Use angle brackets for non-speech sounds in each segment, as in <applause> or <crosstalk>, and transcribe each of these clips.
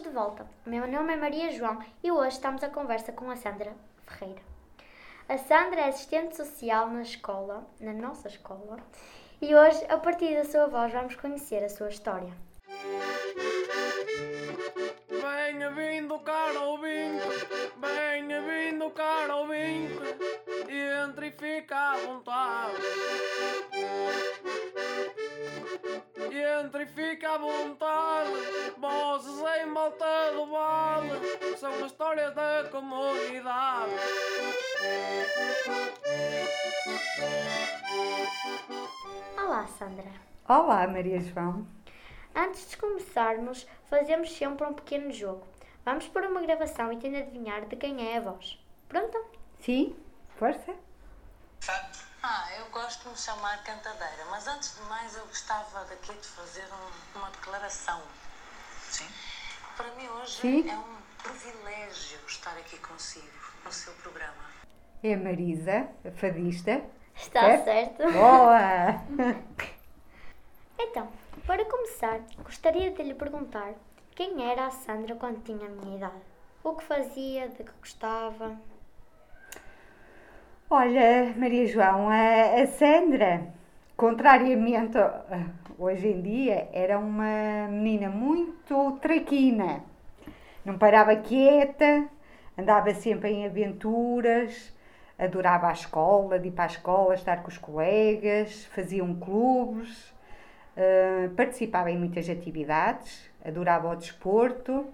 de volta. Meu nome é Maria João e hoje estamos a conversa com a Sandra Ferreira. A Sandra é assistente social na escola, na nossa escola, e hoje, a partir da sua voz, vamos conhecer a sua história. Venha vindo, caro ouvinte, venha vindo, caro ouvinte, entre e fica à vontade. Entre e fica à vontade, vozes volta do vale, são histórias da comunidade. Olá, Sandra. Olá, Maria João. Antes de começarmos, fazemos sempre um pequeno jogo. Vamos pôr uma gravação e tentar adivinhar de quem é a voz. Pronto? Sim, força. Ah, eu gosto de me chamar cantadeira, mas antes de mais eu gostava daqui de fazer um- uma declaração. Sim. Para mim hoje Sim. é um privilégio estar aqui consigo, no seu programa. É a Marisa, a fadista. Está Certo? certo? Boa! <laughs> Então, para começar, gostaria de lhe perguntar quem era a Sandra quando tinha a minha idade? O que fazia, de que gostava? Olha, Maria João, a, a Sandra, contrariamente hoje em dia, era uma menina muito traquina. Não parava quieta, andava sempre em aventuras, adorava a escola, de ir para a escola, estar com os colegas, faziam clubes, eh, participava em muitas atividades, adorava o desporto,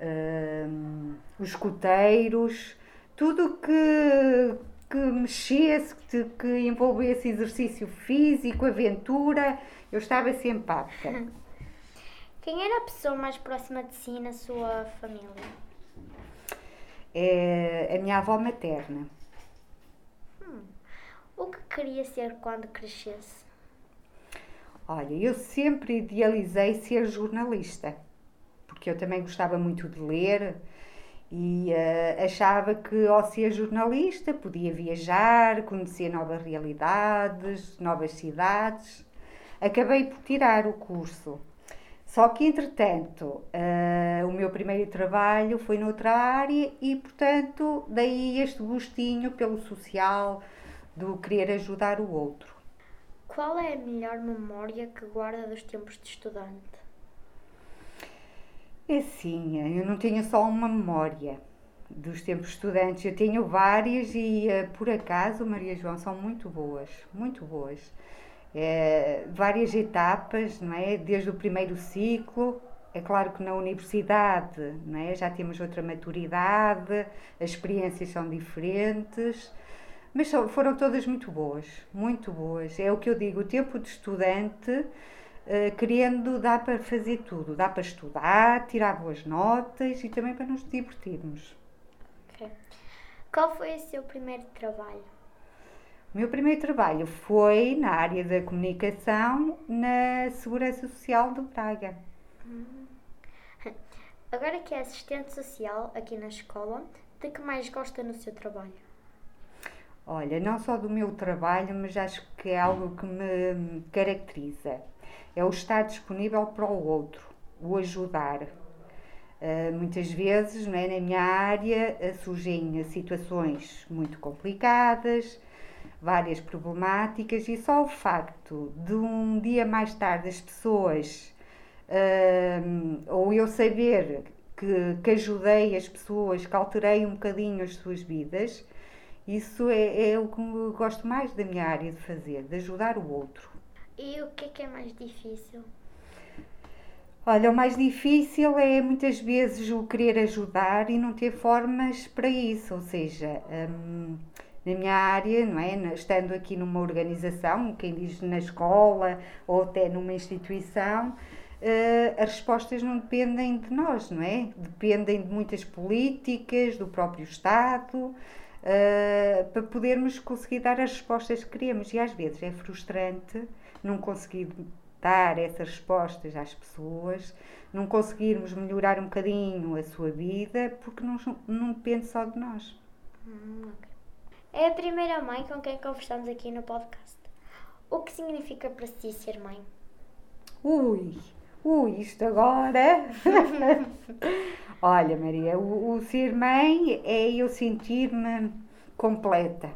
eh, os escuteiros, tudo que, que mexesse, que, que envolvesse exercício físico, aventura, eu estava sempre apta. <laughs> Quem era a pessoa mais próxima de si na sua família? É a minha avó materna. O que queria ser quando crescesse? Olha, eu sempre idealizei ser jornalista, porque eu também gostava muito de ler e eh, achava que ao ser jornalista podia viajar, conhecer novas realidades, novas cidades. Acabei por tirar o curso. Só que, entretanto, eh, o meu primeiro trabalho foi noutra área e, portanto, daí este gostinho pelo social, do querer ajudar o outro. Qual é a melhor memória que guarda dos tempos de estudante? É assim, eu não tenho só uma memória dos tempos estudantes, eu tenho várias e eh, por acaso, Maria João, são muito boas, muito boas. Eh, várias etapas, não é? Desde o primeiro ciclo, é claro que na universidade não é? já temos outra maturidade, as experiências são diferentes, mas foram todas muito boas, muito boas. É o que eu digo, o tempo de estudante, eh, querendo, dá para fazer tudo. Dá para estudar, tirar boas notas e também para nos divertirmos. Ok. Qual foi o seu primeiro trabalho? O meu primeiro trabalho foi na área da comunicação na Segurança Social de Braga. Agora que é assistente social aqui na escola, de que mais gosta no seu trabalho? Olha, não só do meu trabalho, mas acho que é algo que me caracteriza. É o estar disponível para o outro, o ajudar. Uh, muitas vezes, não é, na minha área, uh, surgem situações muito complicadas, várias problemáticas, e só o facto de um dia mais tarde as pessoas, uh, ou eu saber que, que ajudei as pessoas, que alterei um bocadinho as suas vidas, isso é, é o que gosto mais da minha área de fazer, de ajudar o outro. E o que é que é mais difícil? Olha, o mais difícil é muitas vezes o querer ajudar e não ter formas para isso, ou seja, hum, na minha área, não é? Estando aqui numa organização, quem diz na escola ou até numa instituição, eh, as respostas não dependem de nós, não é? Dependem de muitas políticas, do próprio Estado, eh, para podermos conseguir dar as respostas que queremos. E às vezes é frustrante não conseguir dar essas respostas às pessoas, não conseguirmos melhorar um bocadinho a sua vida, porque não, não depende só de nós. É a primeira mãe com quem conversamos aqui no podcast. O que significa para si ser mãe? Ui, Ui, isto agora. <laughs> Olha, Maria, o, o ser mãe é eu sentir-me completa.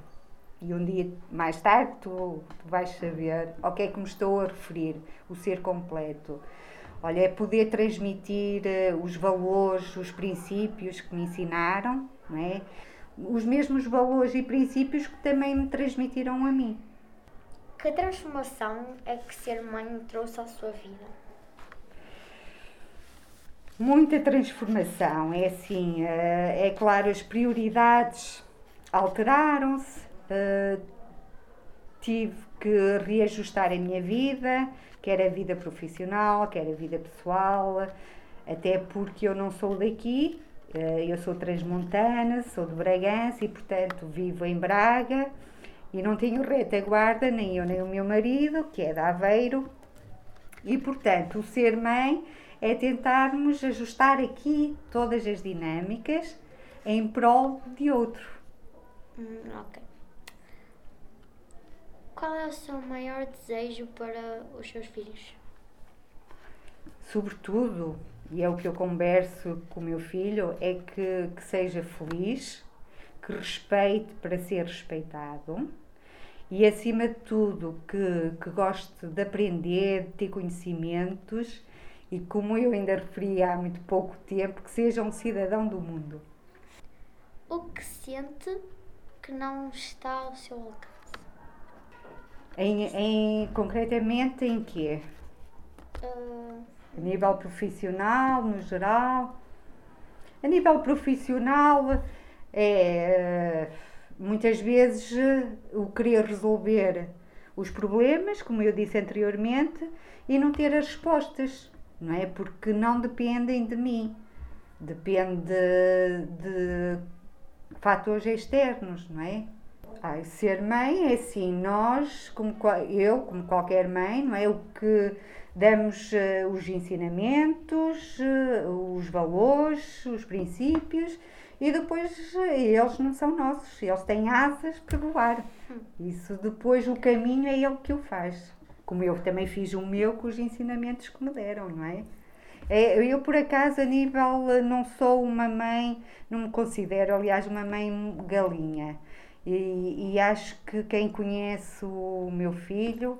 E um dia mais tarde tu, tu vais saber ao que é que me estou a referir, o ser completo. Olha, é poder transmitir uh, os valores, os princípios que me ensinaram, não é? os mesmos valores e princípios que também me transmitiram a mim. Que transformação é que ser mãe trouxe à sua vida? Muita transformação, é assim, eh, é claro, as prioridades alteraram-se, eh, tive que reajustar a minha vida, quer a vida profissional, quer a vida pessoal, até porque eu não sou daqui, eh, eu sou transmontana, sou de Bragança e, portanto, vivo em Braga e não tenho retaguarda, nem eu nem o meu marido, que é de Aveiro. E, portanto, o ser mãe é tentarmos ajustar aqui todas as dinâmicas em prol de outro. Hum, ok. Qual é o seu maior desejo para os seus filhos? Sobretudo, e é o que eu converso com o meu filho, é que, que seja feliz, que respeite para ser respeitado e, acima de tudo, que, que goste de aprender, de ter conhecimentos e, como eu ainda referi há muito pouco tempo, que seja um cidadão do mundo. O que sente que não está ao seu alcance? Em, em, concretamente em quê? Uh, A nível profissional, no geral? A nível profissional, é muitas vezes o querer resolver os problemas, como eu disse anteriormente, e não ter as respostas, não é? Porque não dependem de mim, depende de, de fatores externos, não é? Ai, ser mãe é assim, nós, como eu, como qualquer mãe, não é? O que damos uh, os ensinamentos, uh, os valores, os princípios e depois uh, eles não são nossos, eles têm asas para voar. Isso depois o caminho é ele que o faz. Como eu também fiz o meu com os ensinamentos que me deram, não é? É, eu, por acaso, a nível, não sou uma mãe, não me considero, aliás, uma mãe galinha. E, e acho que quem conhece o meu filho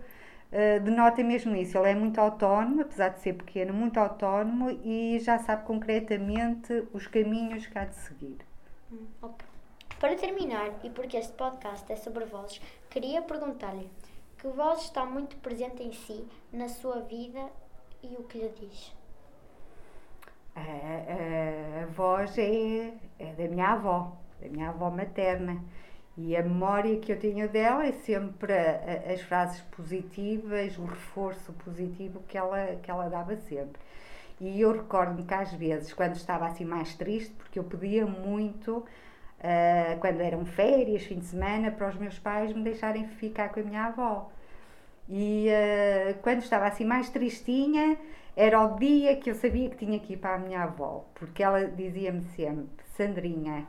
uh, denota mesmo isso. Ele é muito autónomo, apesar de ser pequeno, muito autónomo e já sabe concretamente os caminhos que há de seguir. hum. Para terminar, e porque este podcast é sobre vozes, queria perguntar-lhe que voz está muito presente em si, na sua vida e o que lhe diz? A, a, a voz é, é da minha avó, da minha avó materna. E a memória que eu tenho dela é sempre a- a- as frases positivas, o reforço positivo que ela, que ela dava sempre. E eu recordo-me que às vezes, quando estava assim mais triste, porque eu pedia muito, ah, quando eram férias, fim de semana, para os meus pais me deixarem ficar com a minha avó. E ah, quando estava assim mais tristinha, era o dia que eu sabia que tinha que ir para a minha avó, porque ela dizia-me sempre: Sandrinha,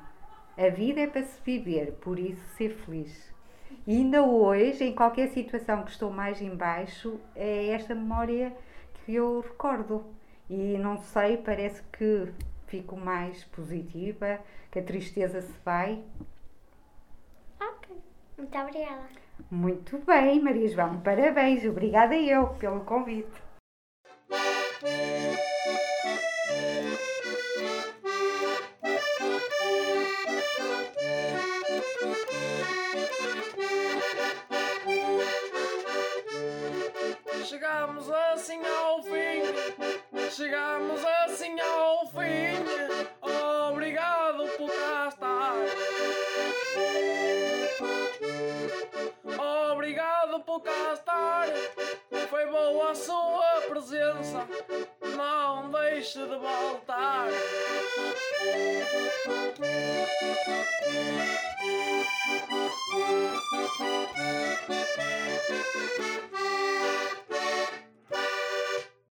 a vida é para se viver, por isso ser feliz. E ainda hoje, em qualquer situação que estou mais em baixo, é esta memória que eu recordo. E não sei, parece que fico mais positiva, que a tristeza se vai. Ok. Muito obrigada. Muito bem, Maria João, parabéns, obrigada eu pelo convite. Chegamos assim ao fim, chegamos assim ao fim. Obrigado por cá estar. Obrigado por cá estar. Foi boa a sua presença. Não deixe de voltar.